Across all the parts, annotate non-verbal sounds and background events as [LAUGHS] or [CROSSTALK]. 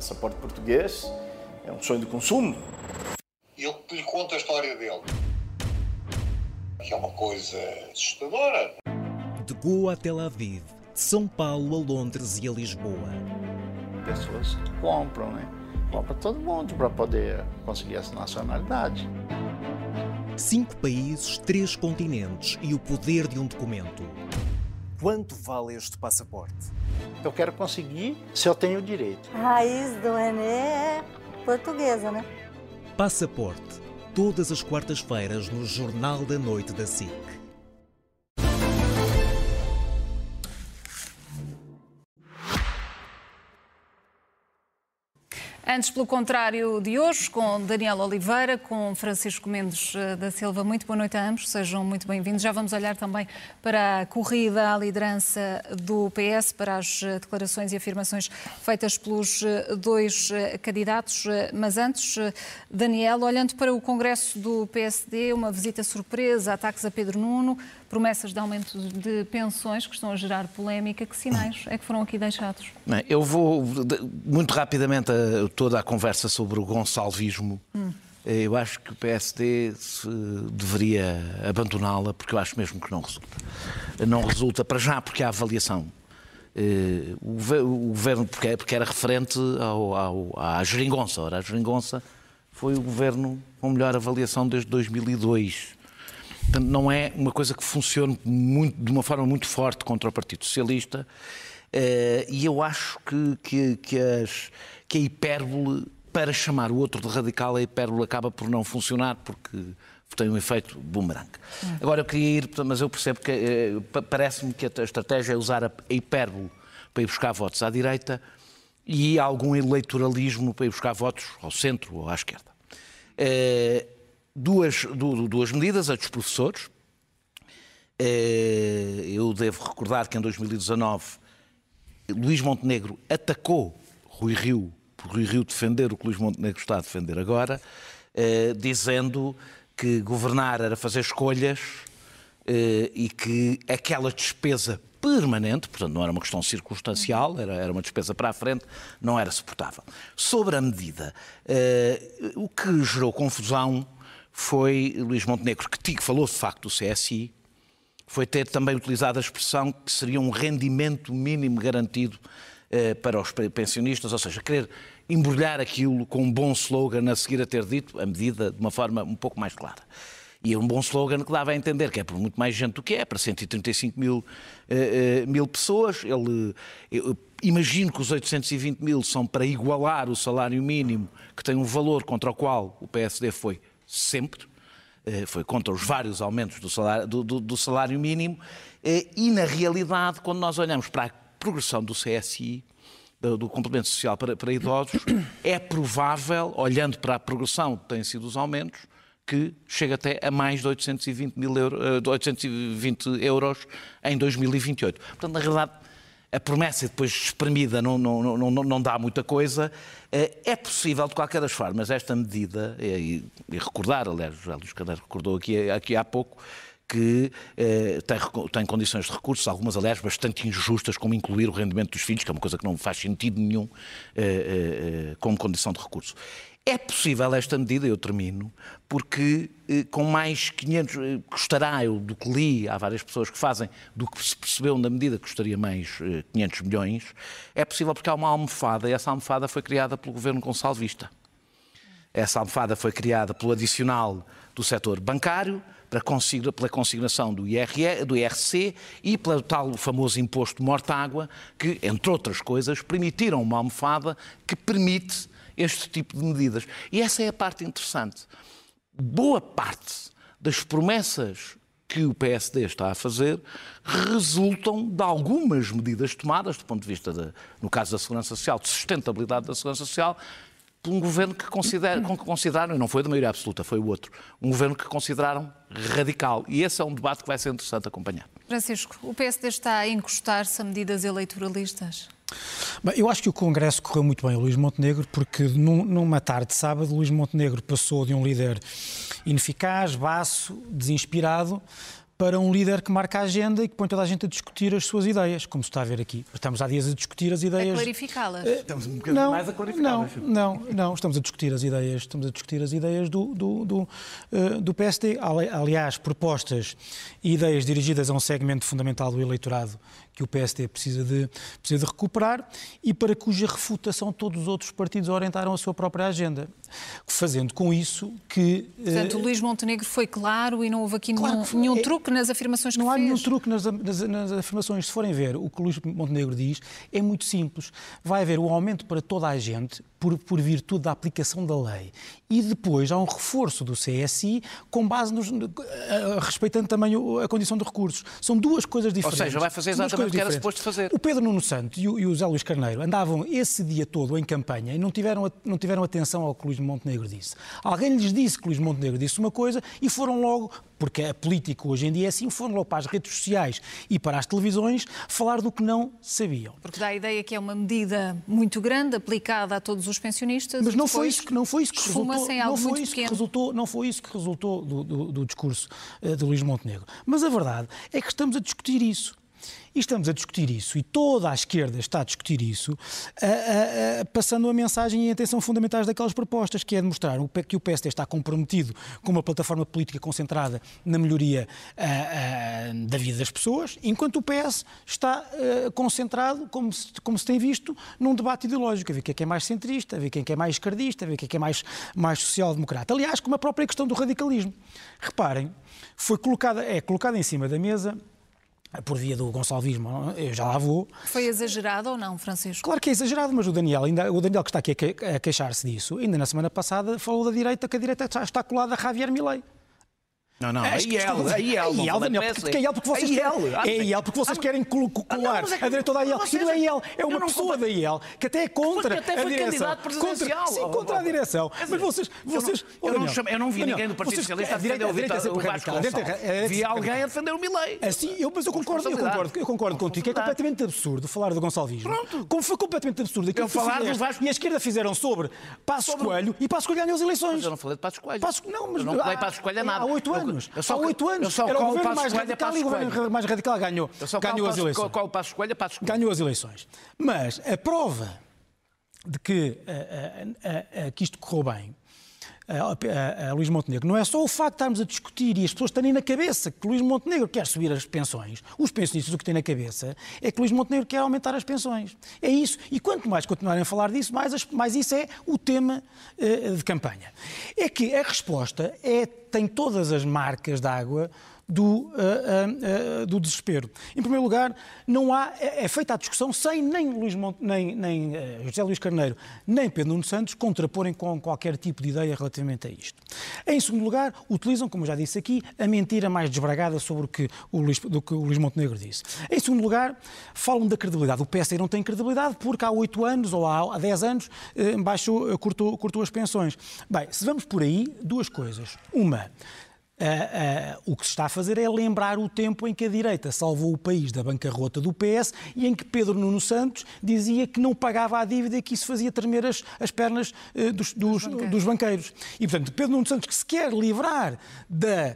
passaporte português é um sonho de consumo. E ele lhe conta a história dele. Que é uma coisa assustadora. De Goa a Tel Aviv, de São Paulo a Londres e a Lisboa. Pessoas compram, né? Compra todo mundo para poder conseguir essa nacionalidade. Cinco países, três continentes e o poder de um documento. Quanto vale este passaporte? Eu quero conseguir se eu tenho direito. A raiz do René é portuguesa, né? Passaporte. Todas as quartas-feiras no Jornal da Noite da SIC. Antes, pelo contrário de hoje, com Daniel Oliveira, com Francisco Mendes eh, da Silva. Muito boa noite a ambos, sejam muito bem-vindos. Já vamos olhar também para a corrida à liderança do PS, para as eh, declarações e afirmações feitas pelos eh, dois candidatos. Mas antes, Daniel, olhando para o Congresso do PSD, uma visita surpresa, ataques a Pedro Nuno, promessas de aumento de pensões que estão a gerar polémica. Que sinais é que foram aqui deixados? Eu vou muito rapidamente a toda a conversa sobre o gonçalvismo. Hum. Eu acho que o PSD deveria abandoná-la, porque eu acho mesmo que não resulta. Não resulta, para já, porque há avaliação. Eh, o governo, porque era referente ao, ao, à geringonça. Ora, a geringonça foi o governo com melhor avaliação desde 2002. Portanto, não é uma coisa que funcione muito, de uma forma muito forte contra o Partido Socialista. Uh, e eu acho que, que, que, as, que a hipérbole, para chamar o outro de radical, a hipérbole acaba por não funcionar, porque tem um efeito boomerang. Hum. Agora eu queria ir, mas eu percebo que uh, parece-me que a estratégia é usar a hipérbole para ir buscar votos à direita e algum eleitoralismo para ir buscar votos ao centro ou à esquerda. Uh, duas, duas medidas, a dos professores. Eh, eu devo recordar que em 2019 Luís Montenegro atacou Rui Rio, por Rui Rio defender o que Luís Montenegro está a defender agora, eh, dizendo que governar era fazer escolhas eh, e que aquela despesa permanente, portanto não era uma questão circunstancial, era, era uma despesa para a frente, não era suportável. Sobre a medida, o que gerou confusão foi Luís Montenegro, que falou de facto do CSI, foi ter também utilizado a expressão que seria um rendimento mínimo garantido eh, para os pensionistas, ou seja, querer embrulhar aquilo com um bom slogan a seguir a ter dito a medida de uma forma um pouco mais clara. E é um bom slogan que dava a entender que é por muito mais gente do que é, para 135 mil, eh, eh, mil pessoas. Ele, eu imagino que os 820 mil são para igualar o salário mínimo, que tem um valor contra o qual o PSD foi sempre, eh, foi contra os vários aumentos do salário, do, do, do salário mínimo, eh, e na realidade, quando nós olhamos para a progressão do CSI, do, complemento social para, para idosos, [COUGHS] é provável, olhando para a progressão que têm sido os aumentos, que chega até a mais de 820, mil euro, 820 eh, euros em 2028. Portanto, na realidade, a promessa depois espremida não, não, não, não, dá muita coisa. Eh, é possível, de qualquer das formas, esta medida, e, e recordar, aliás, já Luís Cadeiro recordou aqui, aqui há pouco, que eh, tem, tem, condições de recursos, algumas, aliás, bastante injustas, como incluir o rendimento dos filhos, que é uma coisa que não faz sentido nenhum eh, eh, como condição de recurso. É possível esta medida, eu termino, porque eh, com mais 500, eh, custará, eu do que li, há várias pessoas que fazem, do que se percebeu na medida custaria mais eh, 500 milhões, é possível porque há uma almofada e essa almofada foi criada pelo governo Gonçalvista. Essa almofada foi criada pelo adicional do setor bancário, pela consignação do, IRE, do IRC e pelo tal famoso imposto morta-água, que, entre outras coisas, permitiram uma almofada que permite este tipo de medidas. E essa é a parte interessante. Boa parte das promessas que o PSD está a fazer resultam de algumas medidas tomadas, do ponto de vista, de, no caso da Segurança Social, de sustentabilidade da Segurança Social, por um governo que, considera, que consideraram, e não foi da maioria absoluta, foi o outro, um governo que consideraram radical. E esse é um debate que vai ser interessante acompanhar. Francisco, o PSD está a encostar-se a medidas eleitoralistas? Bem, eu acho que o Congresso correu muito bem a Luís Montenegro, porque num, numa tarde de sábado, Luís Montenegro passou de um líder ineficaz, baço, desinspirado, para um líder que marca a agenda e que põe toda a gente a discutir as suas ideias, como se está a ver aqui. Estamos há dias a discutir as A ideias. clarificá-las. Estamos um bocadinho Não, mais a clarificar. não, não, não, estamos a discutir as ideias, estamos a discutir as ideias do, do, do, eh, do PSD. Ali- Aliás, propostas e ideias dirigidas a um segmento fundamental do eleitorado que o PSD precisa de, precisa de recuperar e para cuja refutação todos os outros partidos orientaram a sua própria agenda. Fazendo com isso que. eh, Portanto, o Luís Montenegro foi claro e não houve aqui Claro nenhum, que foi. nenhum É- truque nas afirmações que Não há fez. nenhum truque nas, nas- nas afirmações. Se forem ver o que o Luís Montenegro diz, é muito simples. Vai haver um aumento para toda a gente por, por virtude da aplicação da lei. E depois há um reforço do CSI com base nos. eh, respeitando também a condição de recursos. São duas coisas diferentes. seja, vai fazer exatamente o que era suposto fazer. O Pedro Nuno Santos e o, e o José Luís Carneiro andavam esse dia todo em campanha e não tiveram, não tiveram atenção ao que o Luís Montenegro disse. Alguém lhes disse que Luís Montenegro disse uma coisa e foram logo, porque a política hoje em dia é assim, foram logo para as redes sociais e para as televisões falar do que não sabiam. Porque dá a ideia que é uma medida muito grande, aplicada a todos os pensionistas. Mas não foi isso que não foi isso que resultou, não foi isso que resultou, não foi isso que resultou do, do- do discurso eh, de Luís Montenegro. Mas a verdade é que estamos a discutir isso. E estamos a discutir isso, e toda a esquerda está a discutir isso, a- a- a- passando a mensagem e a atenção fundamentais daquelas propostas, que é demonstrar que o PSD está comprometido com uma plataforma política concentrada na melhoria da vida das pessoas, enquanto o PS está ah, concentrado, como se, como se tem visto, num debate ideológico, a ver quem é que é mais centrista, a ver quem é que é mais esquerdista, a ver quem é que é mais, mais social-democrata. Aliás, como a própria questão do radicalismo. Reparem, foi colocada, é colocada em cima da mesa por via do gonçalvismo, eu já lá vou, Foi exagerado ou não, Francisco? Claro que é exagerado, mas o Daniel, ainda, o Daniel que está aqui a que- a queixar-se disso, ainda na semana passada falou da direita que a direita está, está colada a Javier Milei. Não, não, É, a IEL, a IEL, a não IEL, vale Daniel, a porque, é IEL porque vocês A IEL, querem, é IEL porque vocês ah, querem não, colar é a direita toda a IEL. E vocês- não é IEL, é uma não pessoa da IEL que até é contra Porque até a foi direção. candidato presidencial. Contra, sim, contra a direção. Mas vocês, eu não- vocês, eu não não vi ninguém do Partido vocês- Socialista a defender o é Vitor- Gonçalves. é Vi alguém a defender o Milei. Assim, eu, mas eu concordo, eu concordo, eu concordo contigo, que é completamente absurdo falar do Gonçalvismo. Pronto. Como foi completamente absurdo aquilo Eu falar do Vasco- e a esquerda fizeram sobre Passos Coelho e Passos Coelho ganhou as eleições. Mas eu não falei de Passos Coelho. Não, mas não falei Passos Coelho nada. Há oito Eu- anos. eu só- há oito anos. só Era o governo mais a radical e o governo mais radical ganhou, ganhou as eleições. Qual, o Passos Coelho? Ganhou as eleições. Mas a prova de que, ah, ah, ah, que isto correu bem a, a, a Luís Montenegro não é só o facto de estarmos a discutir e as pessoas terem na cabeça que Luís Montenegro quer subir as pensões. Os pensionistas o que têm na cabeça é que Luís Montenegro quer aumentar as pensões. É isso. E quanto mais continuarem a falar disso, mais, as- mais isso é o tema eh, de campanha. É que a resposta é, tem todas as marcas d'água do, ah, ah, ah, do desespero. Em primeiro lugar, não há, é, é feita a discussão sem nem, Luís Mont, nem, nem ah, José Luís Carneiro, nem Pedro Nuno Santos contraporem com qualquer tipo de ideia relativamente a isto. Em segundo lugar, utilizam, como já disse aqui, a mentira mais desbragada sobre o que o Luís, do que o Luís Montenegro disse. Em segundo lugar, falam da credibilidade. O PSD não tem credibilidade porque há oito anos ou há há dez anos eh, baixou, eh, cortou, cortou as pensões. Bem, se vamos por aí, duas coisas. Uma, ah, ah, o que se está a fazer é lembrar o tempo em que a direita salvou o país da bancarrota do PS e em que Pedro Nuno Santos dizia que não pagava a dívida e que isso fazia tremer as, as pernas eh, dos, dos- dos banqueiros. E, portanto, Pedro Nuno Santos, que se quer livrar da,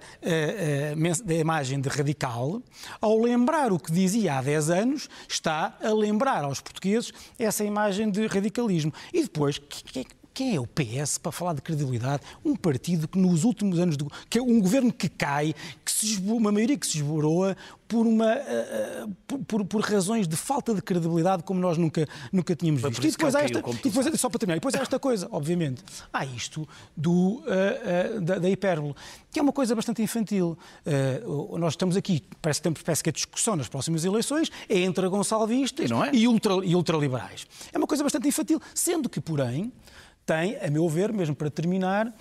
da imagem de radical, ao lembrar o que dizia há 10 anos, está a lembrar aos portugueses essa imagem de radicalismo. E depois, que- que- quem é o PS para falar de credibilidade? Um partido que nos últimos anos, do, que é um governo que cai, que se uma maioria que se esboroa por, uma, ah, por, por- por razões de falta de credibilidade como nós nunca, nunca tínhamos visto. há ele esta, e depois, só para terminar, e depois há esta coisa, obviamente, há isto do, ah, ah, da, da hipérbole, que é uma coisa bastante infantil. Nós estamos aqui, parece, temos- parece que a discussão nas próximas eleições é entre gonçalvistas E é? e, ultra, e ultraliberais. É uma coisa bastante infantil, sendo que, porém, tem, a meu ver, mesmo para terminar,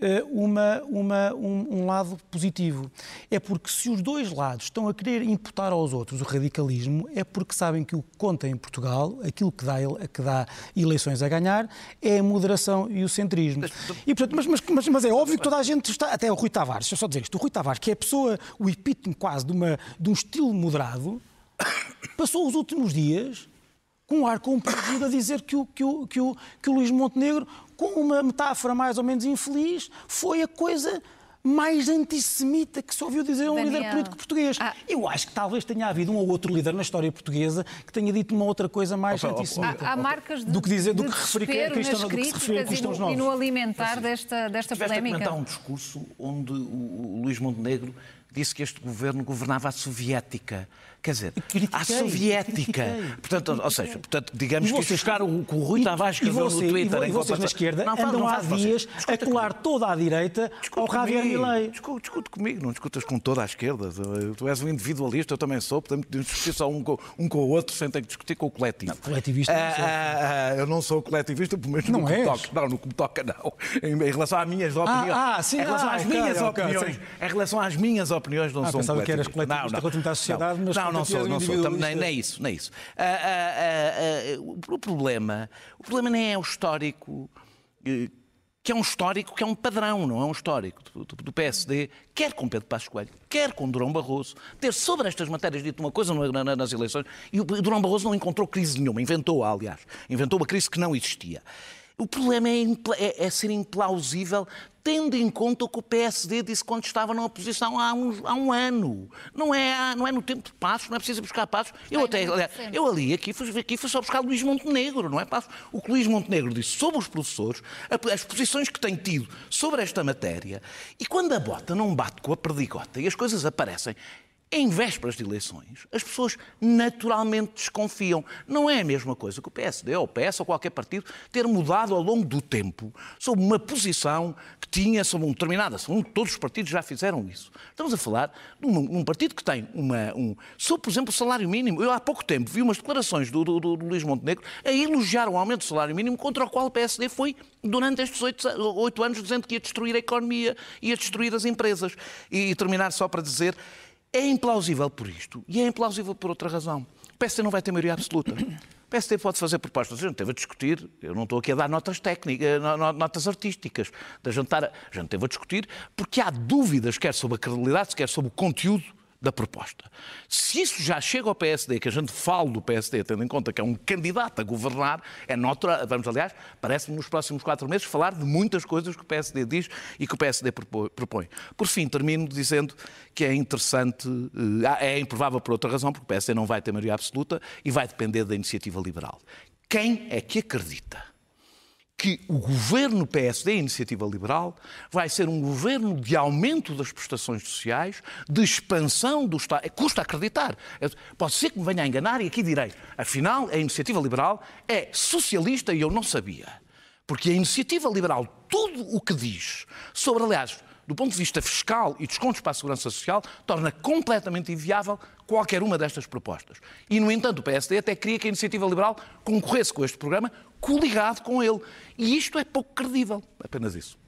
eh, uma, uma- um, um lado positivo. É porque se os dois lados estão a querer imputar aos outros o radicalismo, é porque sabem que o que conta em Portugal, aquilo que dá, que dá eleições a ganhar, é a moderação e o centrismo. E, portanto, mas, mas- mas- mas é óbvio que toda a gente está, até o Rui Tavares, deixa eu só dizer isto, o Rui Tavares, que é a pessoa, o epítome quase de, uma, de um estilo moderado, passou os últimos dias com um ar compreendido a dizer que o, que, o, que, o, que o Luís Montenegro, com uma metáfora mais ou menos infeliz, foi a coisa mais antissemita que se ouviu dizer um Daniel. líder político português. Ah. Eu acho que talvez tenha havido um ou outro líder na história portuguesa que tenha dito uma outra coisa mais Opa, antissemita. Há, há marcas de, Do que dizer- do de que referir que é cristão- do que se referir a e cristãos no, e no alimentar desta, desta Tiveste a polémica. comentar um discurso onde o, o Luís Montenegro disse que este governo governava a soviética. Quer dizer, critiquei, a soviética. critiquei. Portanto, ou seja, portanto, digamos E que vocês- buscar o que o Rui Tavares escreveu você- no Twitter. E, vo- em e vocês na esquerda Não, andam não há dias a colar toda a direita Discute ao Javier comigo. Milei. Discute, discute comigo, não discutas com toda a esquerda. Tu és um individualista, eu também sou, portanto, podemos discutir só um com, um com o outro sem ter que discutir com o coletivo. coletivista não Ah, sou. ah, ah, eu não sou coletivista, pelo menos Não no que me toca. Não, no que me toca, não. Em, em relação às minhas opiniões. ah, sim, em relação ah, às minhas opiniões. Em relação às minhas opiniões, não Ah, sou um pensava que eras coletivista. coletivista relativamente à sociedade, não, mas não, não sou, não sou. Também, nem, nem isso, nem isso. Ah, ah, ah, o problema, o problema nem é o histórico. eh, que é um histórico, que é um padrão, não é um histórico do, do- PSD, quer com Pedro Passos Coelho, quer com Durão Barroso, ter sobre estas matérias dito uma coisa na- na- nas eleições, e o Durão Barroso não encontrou crise nenhuma, inventou-a, aliás, inventou uma crise que não existia. O problema é, é- é ser implausível, tendo em conta o que o PSD disse quando estava na oposição há, uns- há um ano. Não é, não é no tempo de passos, não é preciso buscar passos. Eu, até, aliás, eu ali, aqui fui, aqui fui só buscar Luís Montenegro, não é? Passos. O que Luís Montenegro disse sobre os professores, as posições que tem tido sobre esta matéria, e quando a bota não bate com a perdigota e as coisas aparecem. Em vésperas de eleições, as pessoas naturalmente desconfiam. Não é a mesma coisa que o PSD ou o PS ou qualquer partido ter mudado ao longo do tempo sobre uma posição que tinha sobre um determinado assunto. Todos os partidos já fizeram isso. Estamos a falar de um, um partido que tem uma, um. Sobre, por exemplo, o salário mínimo. Eu há pouco tempo vi umas declarações do, do, do Luís Montenegro a elogiar o aumento do salário mínimo contra o qual o PSD foi durante estes oito, anos dizendo que ia destruir a economia, ia destruir as empresas. E, terminar só para dizer. É implausível por isto e é implausível por outra razão. O PSD não vai ter maioria absoluta. [COUGHS] O PSD pode fazer propostas. A gente teve a discutir, eu não estou aqui a dar notas técnicas, no- no- notas artísticas. Da a, a gente teve a discutir porque há dúvidas, quer sobre a credibilidade, quer sobre o conteúdo da proposta. Se isso já chega ao PSD, que a gente fala do PSD, tendo em conta que é um candidato a governar, é nota, vamos aliás, parece-me nos próximos quatro meses falar de muitas coisas que o PSD diz e que o PSD propõe. Por fim, termino dizendo que é interessante, eh, é improvável por outra razão, porque o PSD não vai ter maioria absoluta e vai depender da iniciativa liberal. Quem é que acredita? Que o governo PSD, Iniciativa Liberal, vai ser um governo de aumento das prestações sociais, de expansão do Estado. É, Custa acreditar. É, Pode ser que me venha a enganar e aqui direi. Afinal, a Iniciativa Liberal é socialista e eu não sabia. Porque a Iniciativa Liberal, tudo o que diz sobre, aliás, do ponto de vista fiscal e descontos para a segurança social, torna completamente inviável qualquer uma destas propostas. E, no entanto, o PSD até queria que a Iniciativa Liberal concorresse com este programa, coligado com ele. E isto é pouco credível. Apenas isso.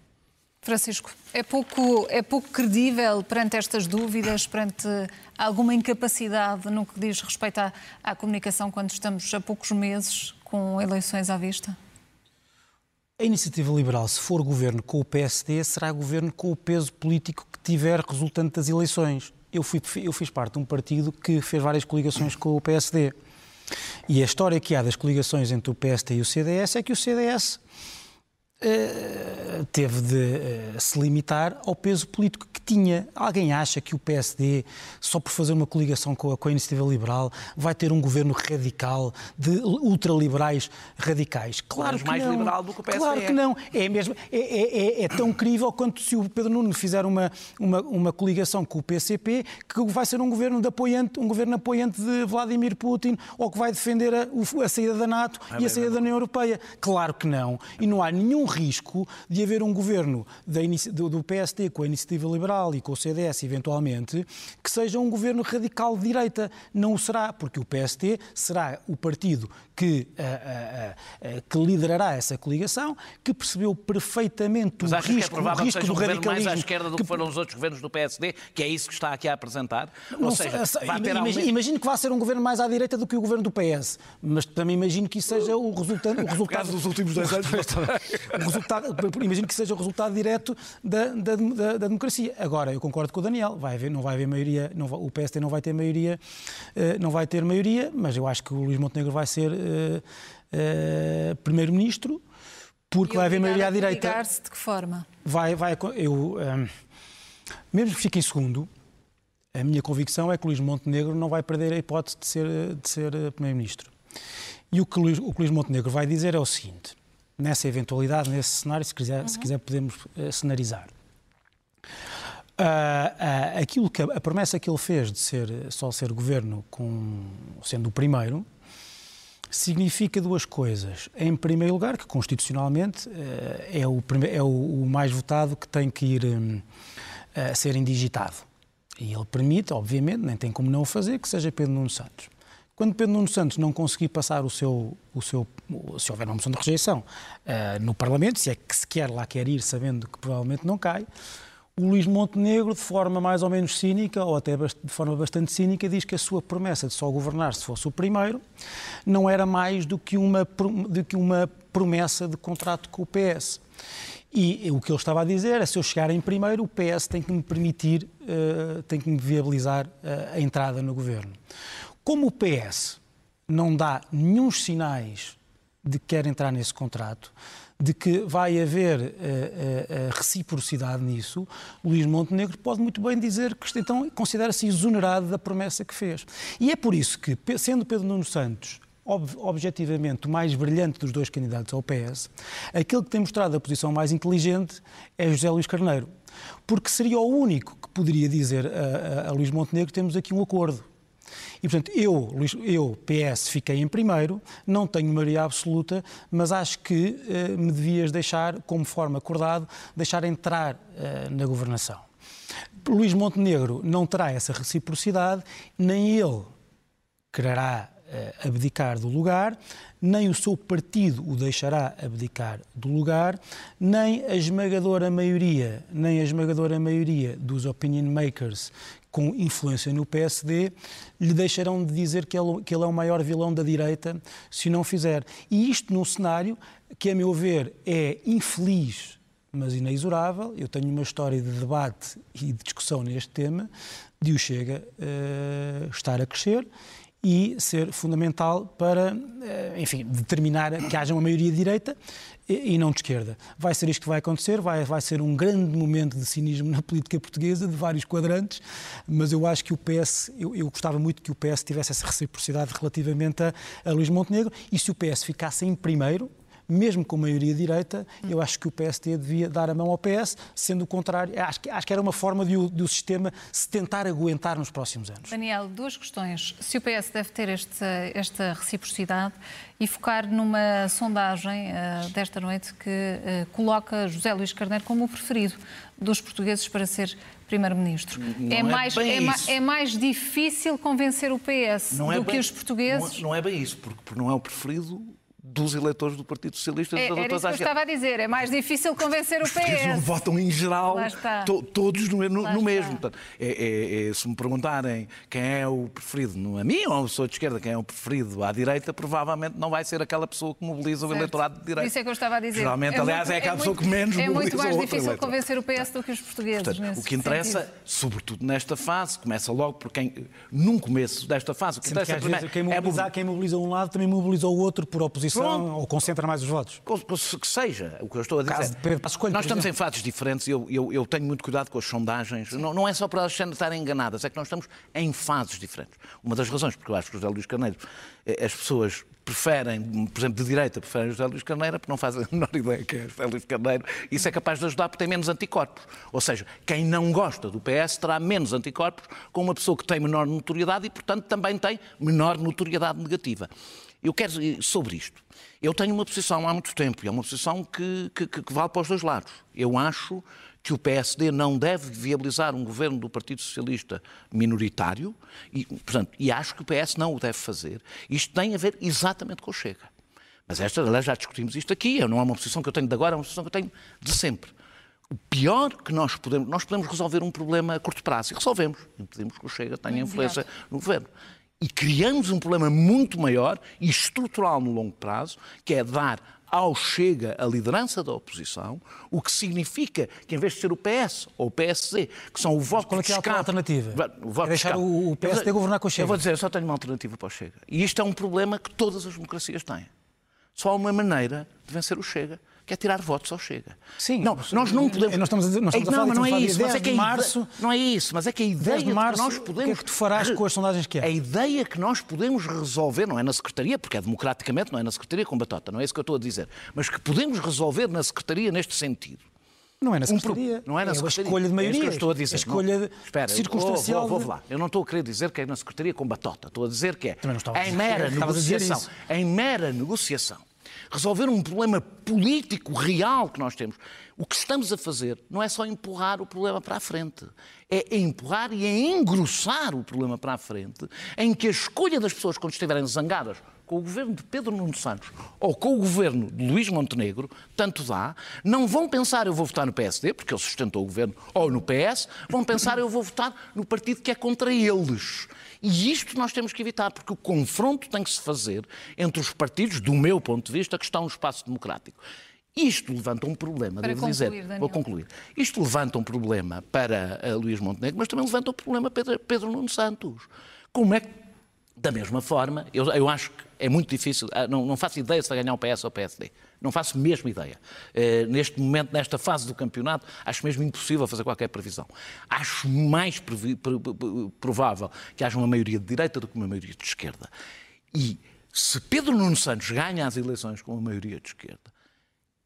Francisco, é pouco, é pouco credível perante estas dúvidas, perante alguma incapacidade no que diz respeito à, à comunicação quando estamos a poucos meses com eleições à vista? A iniciativa liberal, se for governo com o PSD, será governo com o peso político que tiver resultante das eleições. Eu, fui, eu fiz parte de um partido que fez várias coligações com o PSD. E a história que há das coligações entre o PSD e o CDS é que o CDS eh, teve de eh, se limitar ao peso político tinha. Alguém acha que o PSD, só por fazer uma coligação com a, com a Iniciativa Liberal, vai ter um governo radical de ultraliberais radicais? Claro Mas que mais não. liberal do que o PSD Claro é. que não. É, mesmo, é, é- é- é tão crível quanto se o Pedro Nuno fizer uma, uma, uma coligação com o PCP, que vai ser um governo, de apoiante, um governo apoiante de Vladimir Putin ou que vai defender a, a saída da NATO e a saída da União Europeia. Claro que não. E não há nenhum risco de haver um governo da do, do PSD com a Iniciativa Liberal e com o CDS, eventualmente, que seja um governo radical de direita. Não o será, porque o PSD será o partido que, ah, ah, ah, que liderará essa coligação, que percebeu perfeitamente Mas o achas que é risco, o provável que risco seja um do governo mais à radicalismo. esquerda do que foram os outros governos do PSD, que é isso que está aqui a apresentar? Não Ou seja, ter imagino, aumento- que vai ser um governo mais à direita do que o governo do PS, mas também imagino que isso seja o resultado, o [LAUGHS] resultado dos últimos dois anos. [LAUGHS] o resultado, imagino que seja o resultado direto da, da, da- da democracia. Agora, eu concordo com o Daniel, vai haver, não vai haver maioria, não vai- o PSD não vai ter maioria, eh, não vai ter maioria, mas eu acho que o Luís Montenegro vai ser eh, eh, primeiro-ministro, porque E vai haver maioria à direita coligar-se de que forma? vai, vai, eu, hum, Mesmo que fique em segundo, a minha convicção é que Luís Montenegro não vai perder a hipótese de ser, de ser Primeiro-Ministro. E o que, Luís, o que Luís Montenegro vai dizer é o seguinte: nessa eventualidade, nesse cenário, se quiser, se quiser podemos uh, cenarizar. Uh, uh, aquilo que a, a, promessa que ele fez de ser só ser governo com, sendo o primeiro significa duas coisas. Em primeiro lugar, que constitucionalmente uh, é, o, é o, o, mais votado que tem que ir um, a ser indigitado. E ele permite, obviamente, nem tem como não o fazer, que seja Pedro Nuno Santos. Quando Pedro Nuno Santos não conseguir passar o seu, o seu se houver uma moção de rejeição no Parlamento, se é que sequer lá quer ir, sabendo que provavelmente não cai, o Luís Montenegro, de forma mais ou menos cínica, ou até de forma bastante cínica, diz que a sua promessa de só governar se fosse o primeiro não era mais do que uma, do que uma promessa de contrato com o PS. E o que ele estava a dizer é se eu chegar em primeiro, o PS tem que me permitir, uh, tem que me viabilizar uh, a entrada no governo. Como o PS não dá nenhum sinais de que quer entrar nesse contrato, de que vai haver uh, reciprocidade nisso, Luís Montenegro pode muito bem dizer que então considera-se exonerado da promessa que fez. E é por isso que, sendo Pedro Nuno Santos ob objetivamente o mais brilhante dos dois candidatos ao PS, aquele que tem mostrado a posição mais inteligente é José Luís Carneiro. Porque seria o único que poderia dizer a, a, a Luís Montenegro temos aqui um acordo. E, portanto, eu, eu, PS, fiquei em primeiro, não tenho maioria absoluta, mas acho que uh, me devias deixar, como forma acordado, deixar entrar uh, na governação. Luís Montenegro não terá essa reciprocidade, nem ele quererá uh, abdicar do lugar, nem o seu partido o deixará abdicar do lugar, nem a esmagadora maioria, nem a esmagadora maioria dos opinion makers com influência no PSD, lhe deixarão de dizer que ele, que ele é o maior vilão da direita se não fizer. E isto num cenário que, a meu ver, é infeliz, mas inexorável. Eu tenho uma história de debate e de discussão neste tema, de o Chega uh, estar a crescer e ser fundamental para, uh, enfim, determinar que haja uma maioria de direita e não de esquerda. Vai ser isto que vai acontecer, vai, vai ser um grande momento de cinismo na política portuguesa, de vários quadrantes, mas eu acho que o PS, eu, eu gostava muito que o PS tivesse essa reciprocidade relativamente a, a Luís Montenegro, e se o PS ficasse em primeiro, mesmo com maioria direita, eu acho que o PSD devia dar a mão ao PS, sendo o contrário, acho que, acho que era uma forma de o, de o sistema se tentar aguentar nos próximos anos. Daniel, duas questões. Se o PS deve ter esta, esta reciprocidade e focar numa sondagem uh, desta noite que uh, coloca José Luís Carneiro como o preferido dos portugueses para ser Primeiro-Ministro. É, é, mais, é, ma, é, mais difícil convencer o PS não do é que os portugueses. Não, não, é bem isso, porque, porque não é o preferido dos eleitores do Partido Socialista. É, era isso que eu estava a dizer, é mais difícil convencer o PS. Eles não votam em geral to, todos no, no, no mesmo. Portanto, é, é, é, se me perguntarem quem é o preferido, não a mim ou a pessoa de esquerda, quem é o preferido à direita, provavelmente não vai ser aquela pessoa que mobiliza certo. o eleitorado de direita. Isso é que eu estava a dizer. Geralmente, é aliás, muito, é aquela pessoa que menos é mobiliza É muito mais difícil convencer o PS do que os portugueses. Portanto, o que interessa, sentido. sobretudo nesta fase, começa logo por quem, num começo desta fase, o que interessa que primeiro, quem, mobiliza, é... quem mobiliza um lado também mobiliza o outro por oposição Pronto. ou concentra mais os votos. Que seja, o que eu estou a dizer. Pedro, escolha, nós estamos em fases diferentes e eu, eu, eu, tenho muito cuidado com as sondagens. Não, não, é só para elas estarem enganadas, é que nós estamos em fases diferentes. Uma das razões porque eu acho que o José Luís Carneiro, eh, as pessoas preferem, por exemplo, de direita, preferem José Luís Carneiro, porque não fazem a [LAUGHS] menor ideia que é José Luís Carneiro. Isso é capaz de ajudar porque tem menos anticorpos. Ou seja, quem não gosta do PS terá menos anticorpos com uma pessoa que tem menor notoriedade e, portanto, também tem menor notoriedade negativa. Eu quero, sobre isto, eu tenho uma posição há muito tempo, e é uma posição que, que, que vale para os dois lados. Eu acho que o PSD não deve viabilizar um governo do Partido Socialista minoritário, e, portanto, e acho que o PS não o deve fazer. Isto tem a ver exatamente com o Chega. Mas esta, aliás, já discutimos isto aqui, não é uma posição que eu tenho de agora, é uma posição que eu tenho de sempre. O pior que nós podemos, nós podemos resolver um problema a curto prazo, e resolvemos, impedimos que o Chega tenha influência no governo e criamos um problema muito maior e estrutural no longo prazo, que é dar ao Chega a liderança da oposição, o que significa que, em vez de ser o PS ou o PSD, que são o voto Qual é que é a alternativa? O voto é deixar o PSD governar com o Chega? Eu vou dizer, eu só tenho uma alternativa para o Chega. E isto é um problema que todas as democracias têm. Só há uma maneira de vencer o Chega, que é tirar votos ao Chega. Sim, não, nós não podemos. nós estamos a dizer- nós estamos a não, falar- mas não a é falar isso. Mas é 10 que a março- Não é isso, mas é que a ideia 10 de março, que nós o que podemos. é que tu farás com as sondagens que é? A ideia que nós podemos resolver, não é na Secretaria, porque é democraticamente, não é na Secretaria com batota, não é isso que eu estou a dizer, mas que podemos resolver na Secretaria neste sentido. Não é na Um pro- Secretaria. Não é na a Secretaria. escolha de É maioria. que eu estou a dizer. A escolha Não- de- Espera, circunstancial. Vou, vou, vou lá. Eu não estou a querer dizer que é na Secretaria com batota. Estou a dizer que é Também não estava a em mera a negociação. Em mera negociação. Resolver um problema político real que nós temos. O que estamos a fazer não é só empurrar o problema para a frente. É empurrar e é engrossar o problema para a frente, em que a escolha das pessoas, quando estiverem zangadas com o governo de Pedro Nuno Santos ou com o governo de Luís Montenegro, tanto dá, não vão pensar eu vou votar no PSD, porque ele sustentou o governo, ou no PS, vão pensar eu vou votar no partido que é contra eles. E isto nós temos que evitar, porque o confronto tem que se fazer entre os partidos, do meu ponto de vista, que estão no espaço democrático. Isto levanta um problema, Para devo concluir, dizer. Daniel. Vou concluir. Isto levanta um problema para uh, Luís Montenegro, mas também levanta um problema para Pedro, Pedro Nuno Santos. Como é que, da mesma forma, eu, eu acho que é muito difícil, ah, não, não faço ideia se vai ganhar o PS ou o PSD. Não faço mesmo ideia. Eh, neste momento, nesta fase do campeonato, acho mesmo impossível fazer qualquer previsão. Acho mais provável que haja uma maioria de direita do que uma maioria de esquerda. E se Pedro Nuno Santos ganha as eleições com uma maioria de esquerda,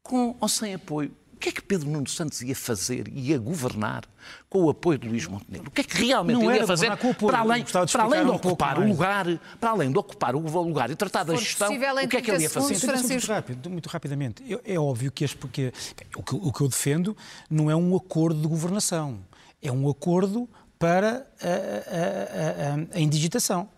com ou sem apoio. O que é que Pedro Nuno Santos ia fazer? Ia governar com o apoio de Luís Montenegro? O que é que realmente Não ele ia fazer governar com o apoio. para além, para além de um ocupar o lugar, para além de ocupar o lugar e tratar da gestão? O que é que ele ia 30 fazer? Muito rápido, muito rapidamente. Eu- É óbvio que, este, porque o, que, o que eu defendo não é um acordo de governação, é um acordo para a, a- a- a- a indigitação.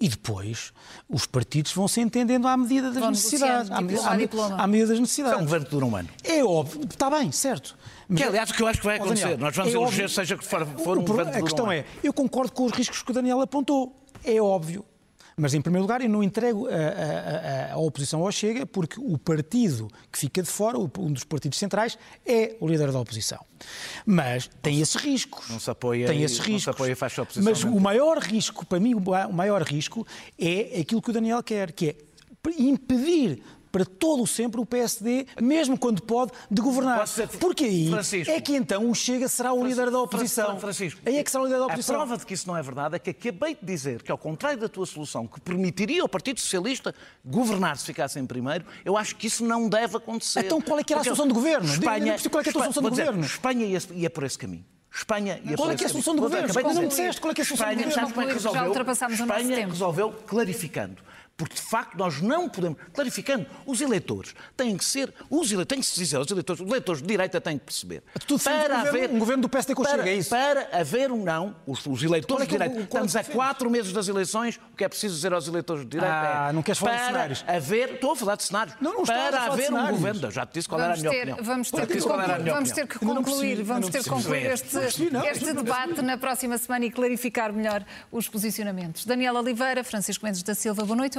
E depois os partidos vão se entendendo à medida das Vão necessidades. À, medida- a à, me- diploma. à medida das É um necessidades. governo que dura um ano. É óbvio, está bem, certo. Mas- Que, aliás, o que eu acho que vai acontecer. Daniel, Nós vamos é eleger, óbvio- seja que for, O for um governo que A dura um questão ano. é, eu concordo com os riscos que o Daniel apontou, é óbvio. Mas, em primeiro lugar, eu não entrego a, a- a- oposição ao Chega, porque o partido que fica de fora, um dos partidos centrais, é o líder da oposição. Mas tem esses riscos. Não se apoia tem esses não se riscos. apoia faz-se oposição Mas mesmo. o maior risco, para mim, o maior risco é aquilo que o Daniel quer, que é impedir para todo o sempre o PSD, mesmo quando pode, de governar. Porque aí Francisco. é que então o Chega será o líder da oposição. Francisco, Aí é que será o líder da oposição. A prova de que isso não é verdade é que acabei de dizer que, ao contrário da tua solução, que permitiria ao Partido Socialista governar se ficasse em primeiro, eu acho que isso não deve acontecer. Então qual é que era a solução do governo? Espanha, qual é que é a solução do governo? Espanha ia, ia por esse caminho. Espanha ia Qual por é que é a solução do governo? Acabei de Não me dizer. disseste qual é que é a solução do governo. é Já ultrapassámos o nosso Espanha resolveu clarificando. Porque, de facto, nós não podemos. Clarificando, os eleitores têm que ser. Os eleitores, tem que se dizer aos eleitores, os eleitores de direita têm que perceber. Tu defendes um governo- um governo do PSD o para, Chega, é isso? Para haver um não, os, os eleitores é de é o- direita. é Estamos a quatro meses das eleições, o que é preciso dizer aos eleitores de direita Ah, é. não queres falar de para cenários? haver. Estou a falar de cenários. Não, não para falar de haver um governo. Eu já te disse qual era a minha ter, opinião. vamos ter, que, minha vamos ter que concluir, vamos ter que concluir este, debate na próxima semana e clarificar melhor os posicionamentos. Daniel Oliveira, Francisco Mendes da Silva, boa noite,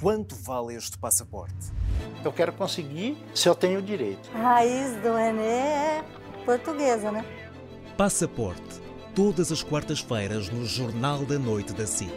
Quanto vale este passaporte? Eu quero conseguir se eu tenho direito. A raiz do René é portuguesa, né? Passaporte. Todas as quartas-feiras no Jornal da Noite da SIC.